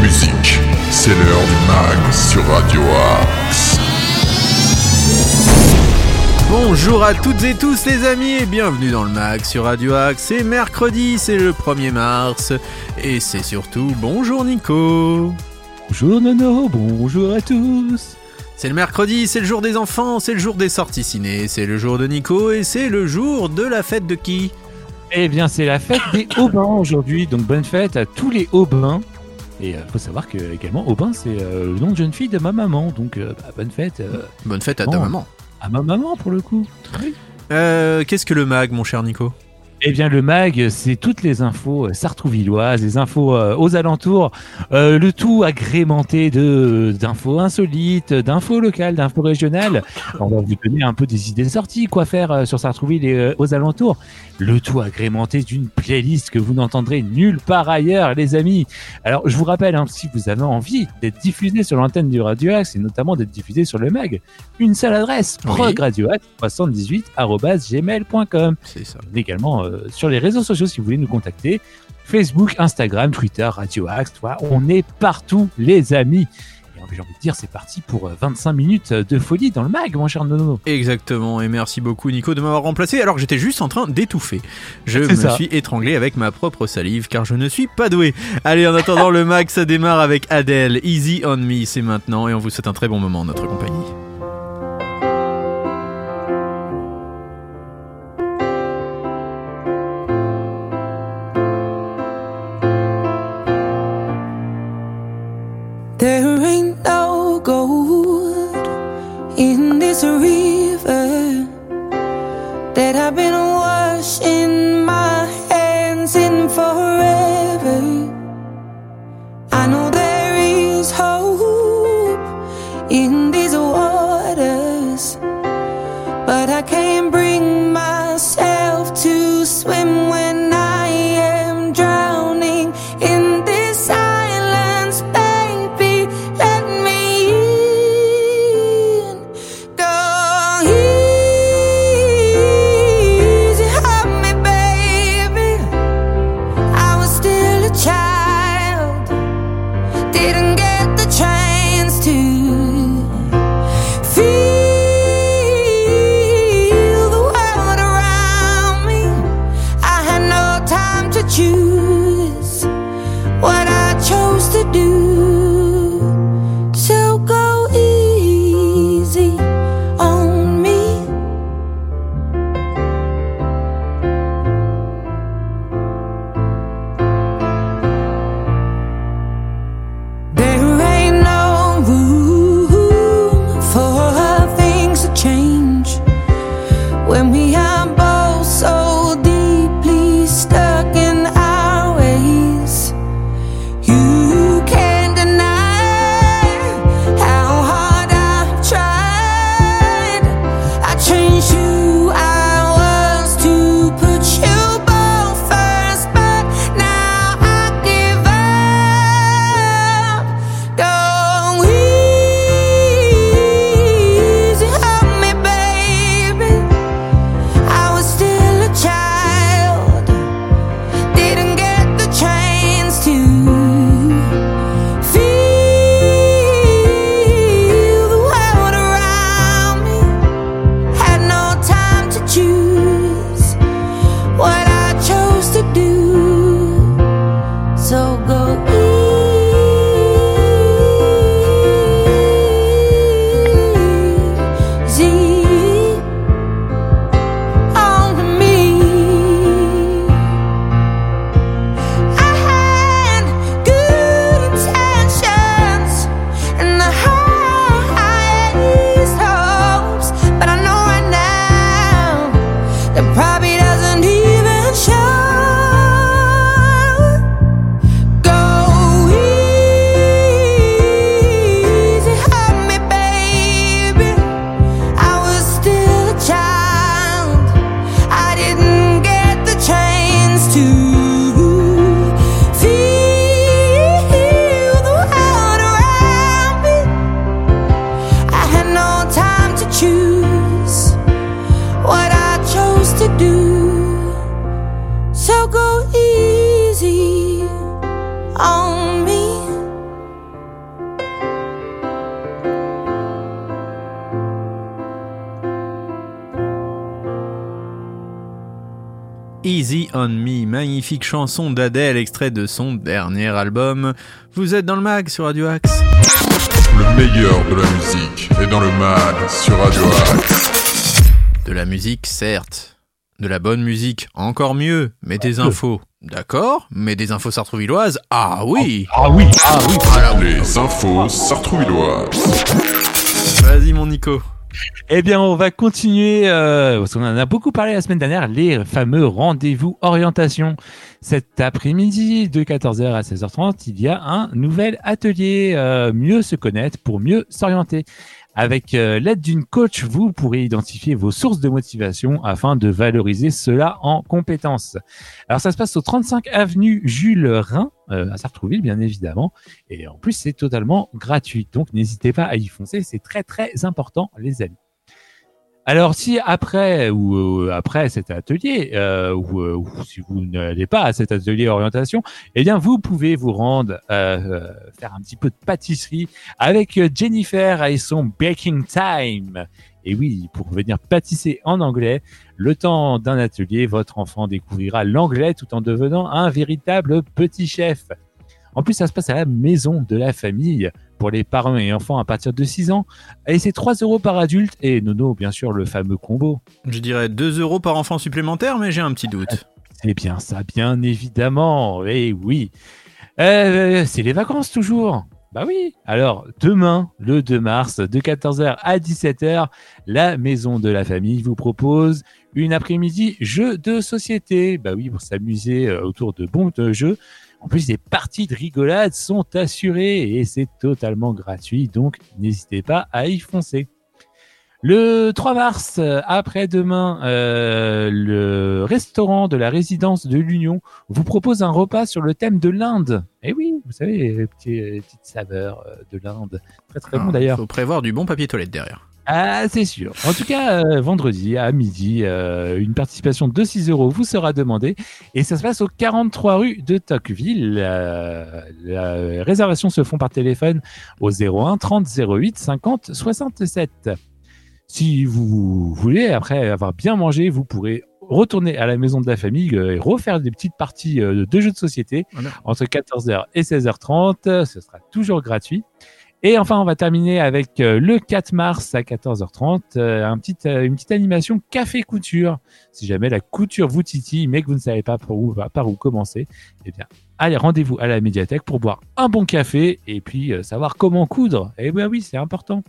musique. C'est l'heure du mag sur Radio Axe. Bonjour à toutes et tous les amis et bienvenue dans le mag sur Radio Axe. C'est mercredi, c'est le 1er mars et c'est surtout bonjour Nico. Bonjour Nono, bonjour à tous. C'est le mercredi, c'est le jour des enfants, c'est le jour des sorties ciné, c'est le jour de Nico et c'est le jour de la fête de qui? Eh bien, c'est la fête des Aubins aujourd'hui, donc bonne fête à tous les Aubins. Et il faut savoir que également Aubin, c'est euh, le nom de jeune fille de ma maman, donc euh, bah, bonne fête euh, Bonne fête à ta maman. à ma maman pour le coup. Euh, Qu'est-ce que le mag mon cher Nico? Eh bien, le mag, c'est toutes les infos euh, sartrouvilloises, les infos euh, aux alentours, euh, le tout agrémenté de d'infos insolites, d'infos locales, d'infos régionales. On va vous donner un peu des idées de sorties, quoi faire euh, sur Sartrouville et aux alentours. Le tout agrémenté d'une playlist que vous n'entendrez nulle part ailleurs, les amis. Alors, je vous rappelle, hein, si vous avez envie d'être diffusé sur l'antenne du Radio Axe et notamment d'être diffusé sur le mag, une seule adresse, Oui. progradioaxe78@gmail.com C'est ça. également euh, sur les réseaux sociaux si vous voulez nous contacter. Facebook, Instagram, Twitter, Radio Axe, voilà, on est partout les amis. Et j'ai envie de dire, c'est parti pour euh, 25 minutes de folie dans le mag, mon cher Nono. Exactement, et merci beaucoup Nico de m'avoir remplacé alors que j'étais juste en train d'étouffer. Je me ça. suis étranglé avec ma propre salive car je ne suis pas doué. Allez, en attendant le mag, ça démarre avec Adele, Easy on Me, c'est maintenant, et on vous souhaite un très bon moment en notre compagnie. Magnifique chanson d'Adèle, extrait de son dernier album. Vous êtes dans le mag sur Radio Axe. Le meilleur de la musique est dans le mag sur Radio Axe. De la musique, certes. De la bonne musique, encore mieux. Mais des infos, d'accord. Mais des infos sartrouvilloises, ah oui. Ah oui, ah oui. Les infos sartrouvilloises. Vas-y mon Nico. Eh bien, on va continuer, euh, parce qu'on en a beaucoup parlé la semaine dernière, les fameux rendez-vous orientation. Cet après-midi, de 14h à 16h30, il y a un nouvel atelier, euh, mieux se connaître pour mieux s'orienter. Avec euh, l'aide d'une coach, vous pourrez identifier vos sources de motivation afin de valoriser cela en compétences. Alors ça se passe au 35 avenue Jules Rhin, euh, à Sartrouville bien évidemment, et en plus c'est totalement gratuit. Donc n'hésitez pas à y foncer, c'est très très important les amis. Alors si après ou euh, après cet atelier euh, ou, euh, ou si vous n'allez pas à cet atelier orientation, eh bien vous pouvez vous rendre faire un petit peu de pâtisserie avec Jennifer et son baking time. Et oui, pour venir pâtisser en anglais, le temps d'un atelier, votre enfant découvrira l'anglais tout en devenant un véritable petit chef. En plus, ça se passe à la maison de la famille pour les parents et enfants à partir de 6 ans. Et c'est 3 euros par adulte et Nono, bien sûr, le fameux combo. Je dirais 2 euros par enfant supplémentaire, mais j'ai un petit doute. C'est bien ça, bien évidemment. Et oui. Euh, c'est les vacances toujours. Bah oui. Alors, demain, le 2 mars, de 14h à 17h, la maison de la famille vous propose une après-midi jeu de société. Bah oui, pour s'amuser euh, autour de bons jeux. En plus, les parties de rigolade sont assurées et c'est totalement gratuit, donc n'hésitez pas à y foncer. Le 3 mars, euh, après-demain, euh, le restaurant de la résidence de l'Union vous propose un repas sur le thème de l'Inde. Et oui, vous savez, les petites saveurs euh, de l'Inde. Très très bon Il d'ailleurs. faut prévoir du bon papier toilette derrière. Ah, c'est sûr. En tout cas, euh, vendredi à midi, euh, une participation de 6 euros vous sera demandée et ça se passe au 43 rue de Tocqueville. Euh, les réservations se font par téléphone au 01 30 08 50 67. Si vous voulez, après avoir bien mangé, vous pourrez retourner à la maison de la famille euh, et refaire des petites parties de jeux de société Voilà. entre 14h et 16h30. Ce sera toujours gratuit. Et enfin, on va terminer avec euh, le 4 mars à 14h30, euh, un petit, euh, une petite animation café couture. Si jamais la couture vous titille, mais que vous ne savez pas par où, par où commencer, eh bien, allez, rendez-vous à la médiathèque pour boire un bon café et puis savoir comment coudre. Eh bien oui, c'est important.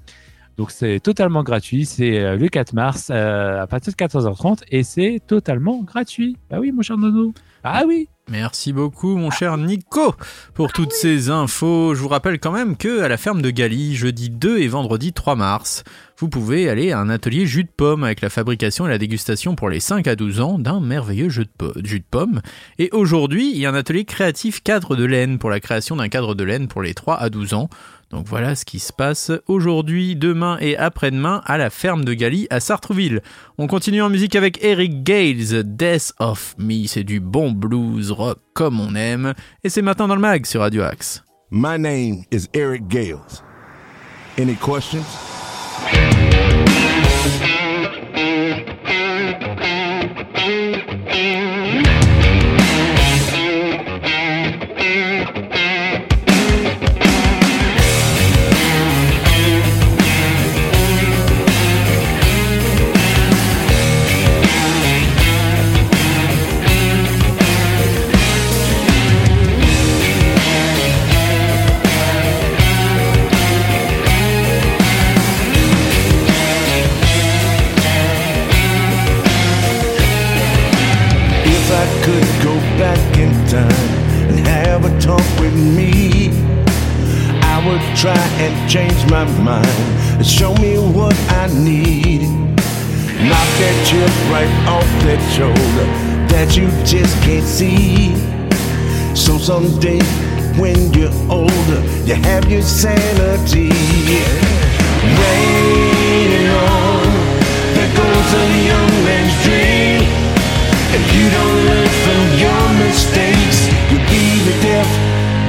Donc c'est totalement gratuit, c'est euh, le 4 mars euh, à partir de 14h30 et c'est totalement gratuit. Bah oui, mon cher Nono. Ah oui. Merci beaucoup, mon cher Nico, pour toutes ces infos. Je vous rappelle quand même que à la ferme de Galie, jeudi 2 et vendredi 3 mars, vous pouvez aller à un atelier jus de pomme avec la fabrication et la dégustation pour les 5 à 12 ans d'un merveilleux jus de, pomme. Et aujourd'hui, il y a un atelier créatif cadre de laine pour la création d'un cadre de laine pour les 3 à 12 ans. Donc voilà ce qui se passe aujourd'hui, demain et après-demain à la ferme de Galie à Sartrouville. On continue en musique avec Eric Gales, Death of Me. C'est du bon blues rock comme on aime. Et c'est maintenant dans le mag sur Radio Axe. My name is Eric Gales. Any questions? Podcast. Time and have a talk with me, I would try and change my mind and show me what I need. Knock that chip right off that shoulder that you just can't see. So someday when you're older, you have your sanity. Rain on, there goes a young man's dream. If you don't learn from your mistakes, you'll be the death,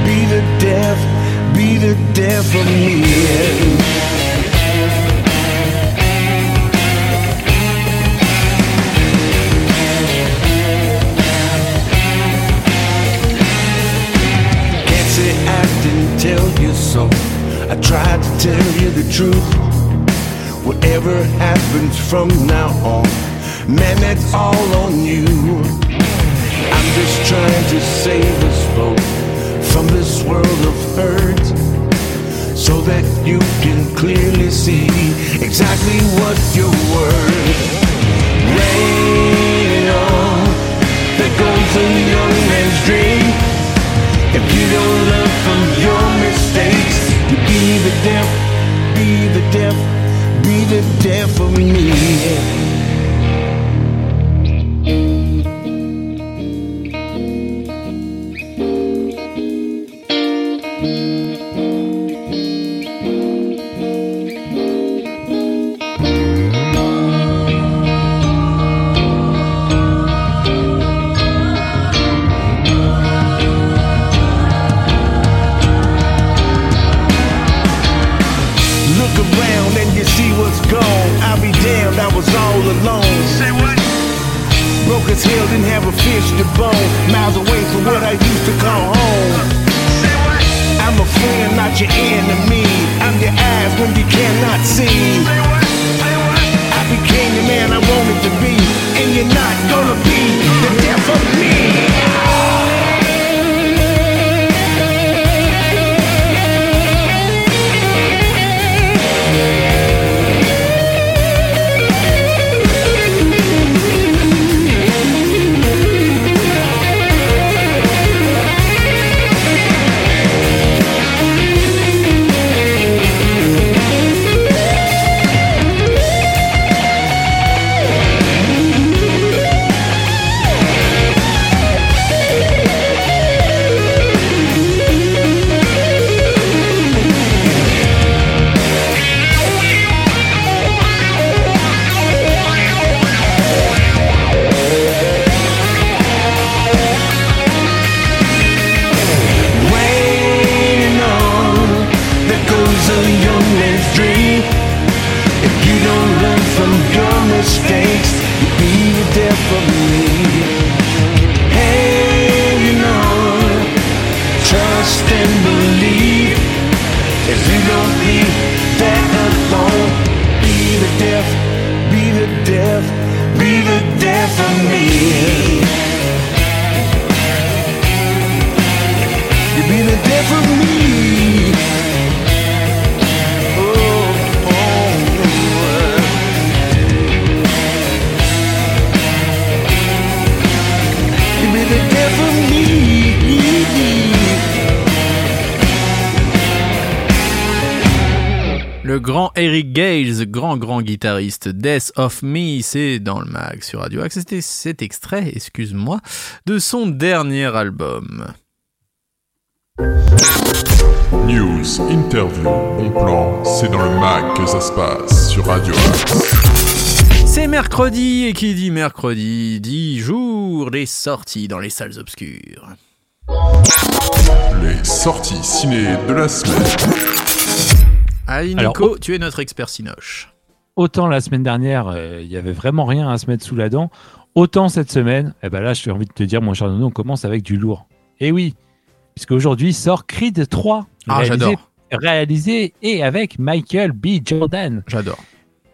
be the death, be the death of me. Can't say I didn't tell you so I tried to tell you the truth Whatever happens from now on man, that's all on you. I'm just trying to save us both from this world of hurt so that you can clearly see exactly what you're worth. Rain on, there goes a young man's dream. If you don't learn from your mistakes, you be the deaf, be the deaf, be the deaf of me. You cannot see. Say what? Say what? I became the man I wanted to be, and you're not gonna be the death of me. Le grand Eric Gales, grand grand guitariste, Death of Me, c'est dans le mag sur Radio Axe. C'était cet extrait, excuse-moi, de son dernier album. News, interview, bon plan, c'est dans le mag que ça se passe sur Radio Axe. C'est mercredi, et qui dit mercredi dit jour des sorties dans les salles obscures. Les sorties ciné de la semaine. Allez Alors, Nico, tu es notre expert Cinoche. Autant la semaine dernière, euh, il y avait vraiment rien à se mettre sous la dent. Autant cette semaine, eh ben là, j'ai envie de te dire, mon cher Nono, on commence avec du lourd. Et oui, puisque aujourd'hui sort Creed 3. Ah, j'adore. Réalisé et avec Michael B. Jordan. J'adore.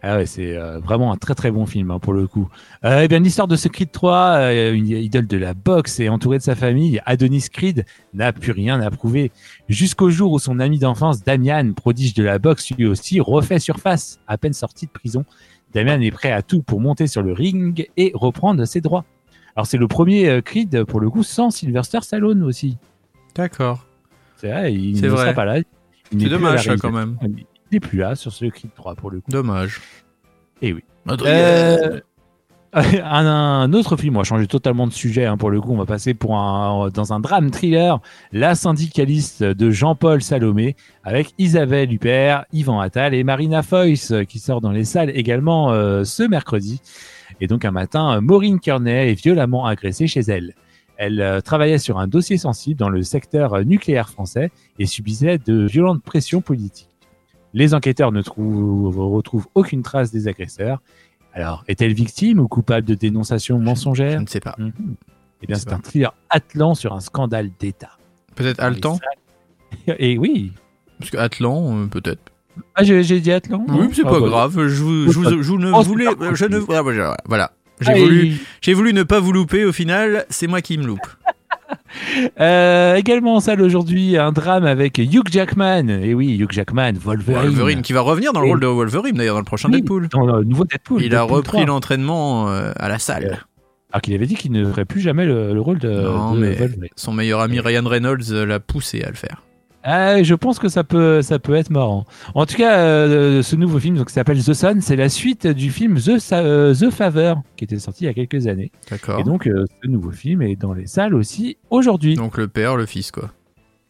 Ah ouais, c'est euh, vraiment un très très bon film hein, pour le coup. Euh, eh bien, l'histoire de ce Creed 3, euh, une idole de la boxe et entouré de sa famille, Adonis Creed n'a plus rien à prouver. Jusqu'au jour où son ami d'enfance, Damian, prodige de la boxe, lui aussi refait surface. À peine sorti de prison, Damian est prêt à tout pour monter sur le ring et reprendre ses droits. Alors c'est le premier euh, Creed pour le coup sans Sylvester Stallone aussi. D'accord. C'est vrai, il ne vrai. sera pas là. C'est dommage quand même. N'est plus là sur ce Creed 3 pour le coup. Dommage. Eh oui. Euh, un, un autre film, on va changer totalement de sujet hein, pour le coup, on va passer pour un, dans un drame thriller, La syndicaliste de Jean-Paul Salomé, avec Isabelle Huppert, Yvan Attal et Marina Foïs, euh, qui sort dans les salles également euh, ce mercredi. Et donc un matin, euh, Maureen Kearney est violemment agressée chez elle. Elle euh, travaillait sur un dossier sensible dans le secteur euh, nucléaire français et subissait de violentes pressions politiques. Les enquêteurs ne trouvent- retrouvent aucune trace des agresseurs. Alors, est-elle victime ou coupable de dénonciation Je mensongère ne sais pas. Mhm. Eh bien, Je c'est un thriller atlant sur un scandale d'État. Peut-être Altan Et oui, Parce que Atlan, euh, peut-être. Ah, j'ai dit Atlan Oui, non c'est Ah, pas bah, grave. Je, vous, je, vous- je ne Oh, voulais, je ne, ah, voilà. J'ai voulu, j'ai voulu ne pas vous louper. Au final, c'est moi qui me loupe. Euh, également en salle aujourd'hui, un drame avec Hugh Jackman. Et oui, Hugh Jackman, Wolverine. Wolverine qui va revenir dans le rôle de Wolverine d'ailleurs dans le prochain Oui, Deadpool. Dans le nouveau Deadpool. Il a repris 3. l'entraînement euh, à la salle. Alors qu'il avait dit qu'il ne ferait plus jamais le, le rôle de, Non, de mais- Wolverine. Son meilleur ami Ryan Reynolds euh, l'a poussé à le faire. Ah, je pense que ça peut, ça peut être marrant. En tout cas, euh, ce nouveau film donc, s'appelle The Sun. C'est la suite du film The, euh, The Favor qui était sorti il y a quelques années. D'accord. Et donc, euh, ce nouveau film est dans les salles aussi aujourd'hui. Donc le père, le fils, quoi.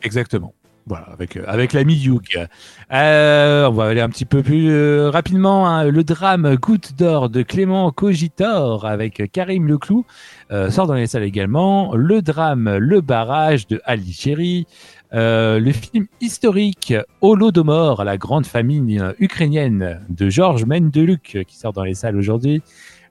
Exactement. Voilà, avec, avec l'ami Hugh. Euh, on va aller un petit peu plus rapidement. hein. Le drame Goutte d'or de Clément Cogitor avec Karim Leclou sort dans les salles également. Le drame Le barrage de Ali Chéri. Euh, le film historique Holodomor, la grande famille euh, ukrainienne de Georges Mendeluc euh, qui sort dans les salles aujourd'hui.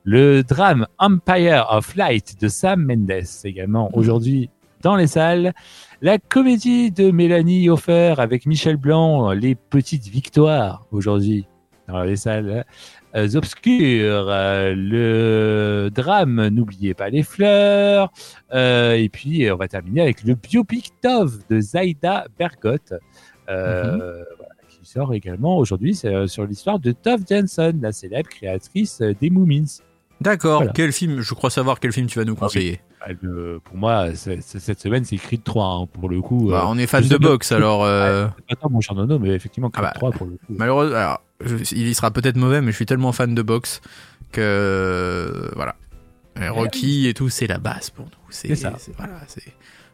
Le drame Empire of Light de Sam Mendes également aujourd'hui dans les salles. La comédie de Mélanie Hofer avec Michel Blanc, Les Petites Victoires, aujourd'hui, dans les salles obscures. Euh, le drame N'oubliez pas les fleurs. Euh, et puis, euh, on va terminer avec le biopic Tov de Zaida Bergot, euh, voilà, qui sort également aujourd'hui. Euh, sur l'histoire de Tov Jensen, la célèbre créatrice euh, des Moomins. D'accord. Voilà. Quel film Je crois savoir quel film tu vas nous conseiller. Elle, euh, pour moi, cette semaine, c'est Creed 3, hein, pour le coup. Bah, euh, on est fan de boxe, alors. euh, Attends, mon cher Nono, mais effectivement, Creed Ah bah, 3 pour le coup. Malheureusement, alors, il y sera peut-être mauvais, mais je suis tellement fan de boxe que euh, voilà. Et Rocky et tout, c'est la base pour nous. C'est ça. voilà, c'est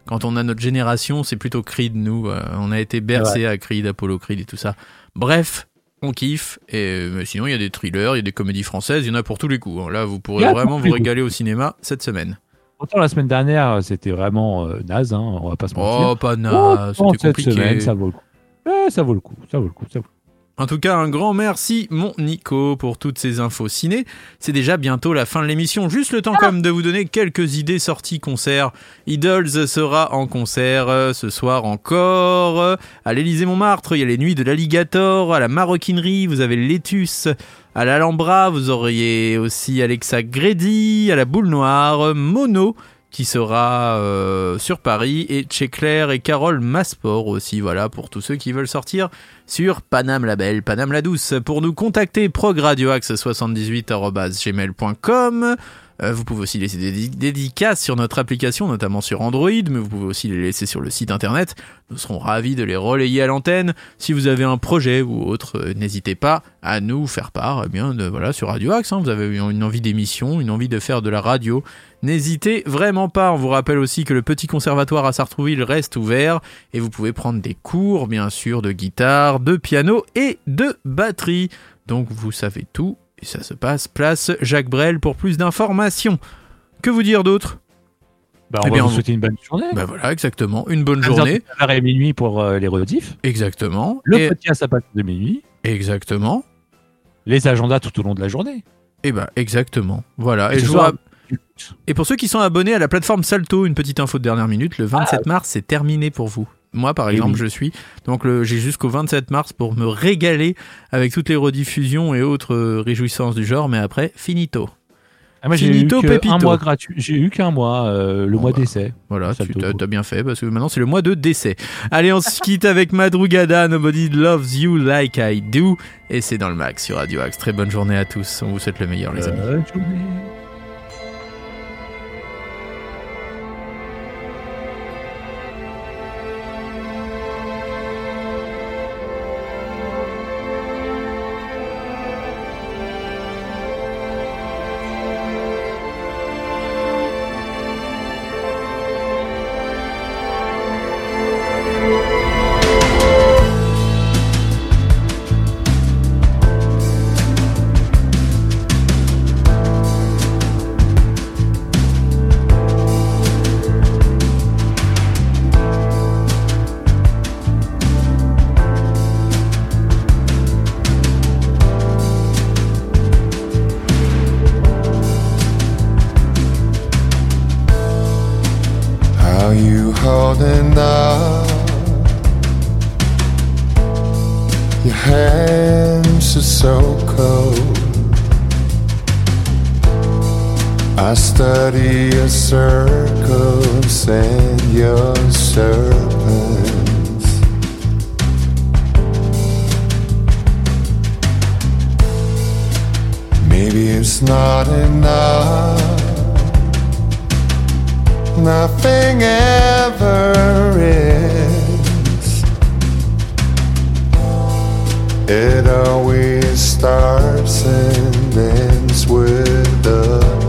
quand on a notre génération, c'est plutôt Creed. Nous, euh, on a été bercé à Creed, Apollo Creed et tout ça. Bref. On kiffe, et mais sinon il y a des thrillers, il y a des comédies françaises, il y en a pour tous les coups. Là, vous pourrez vraiment vous régaler au cinéma cette semaine. Autant la semaine dernière, c'était vraiment euh, naze, hein, on va pas se mentir. Oh, pas naze, c'était cette compliqué. semaine, ça vaut le coup. Eh, ça vaut le coup, ça vaut le coup, ça vaut le coup. En tout cas, un grand merci, mon Nico, pour toutes ces infos ciné. C'est déjà bientôt la fin de l'émission. Juste le temps, comme de vous donner quelques idées sorties concert. Idols sera en concert euh, ce soir encore. euh, À l'Élysée-Montmartre, il y a les nuits de l'Alligator. À la Maroquinerie, vous avez Létus. À l'Alhambra, vous auriez aussi Alexa Grady. À la Boule Noire, euh, Mono qui sera euh, sur Paris et chez Claire et Carole Masport aussi voilà pour tous ceux qui veulent sortir sur Paname la Belle, Paname la Douce. Pour nous contacter, progradioaxe78.gmail.com. Euh, vous pouvez aussi laisser des dédi- dédicaces sur notre application, notamment sur Android, mais vous pouvez aussi les laisser sur le site internet. Nous serons ravis de les relayer à l'antenne. Si vous avez un projet ou autre, euh, n'hésitez pas à nous faire part. Eh bien, voilà, sur Radio Axe, hein, vous avez une envie d'émission, une envie de faire de la radio. N'hésitez vraiment pas. On vous rappelle aussi que le petit conservatoire à Sartrouville reste ouvert et vous pouvez prendre des cours, bien sûr, de guitare, de piano et de batterie. Donc vous savez tout et ça se passe place Jacques Brel pour plus d'informations. Que vous dire d'autre? Bah, Eh va bien, vous on- souhaiter une bonne journée. Bah voilà, exactement. Une bonne 15 heures journée. à minuit pour euh, les rediffs. Exactement. Le Et- podcast à partir de minuit. Exactement. Les agendas tout au long de la journée. Et bah exactement. Voilà. Et je rapp- et pour ceux qui sont abonnés à la plateforme Salto, une petite info de dernière minute, le 27 mars c'est terminé pour vous. Moi par Eh exemple oui. je suis. Donc j'ai jusqu'au 27 mars pour me régaler avec toutes les rediffusions et autres euh, réjouissances du genre, mais après finito. Ah, moi, j'ai eu Finito, Pepito. un mois gratuit. J'ai eu qu'un mois, euh, le Bon, mois bah. d'essai. Voilà, tu t'as t'as bien fait parce que maintenant c'est le mois de décès. Allez, on se quitte avec Madrugada, Nobody Loves You Like I Do. Et c'est dans le max sur Radio Axe. Très bonne journée à tous. On vous souhaite le meilleur, les amis. Bonne journée. calling out. Your hands are so cold. I study your circles and your serpents. Maybe it's not enough nothing ever is. It always starts and ends with the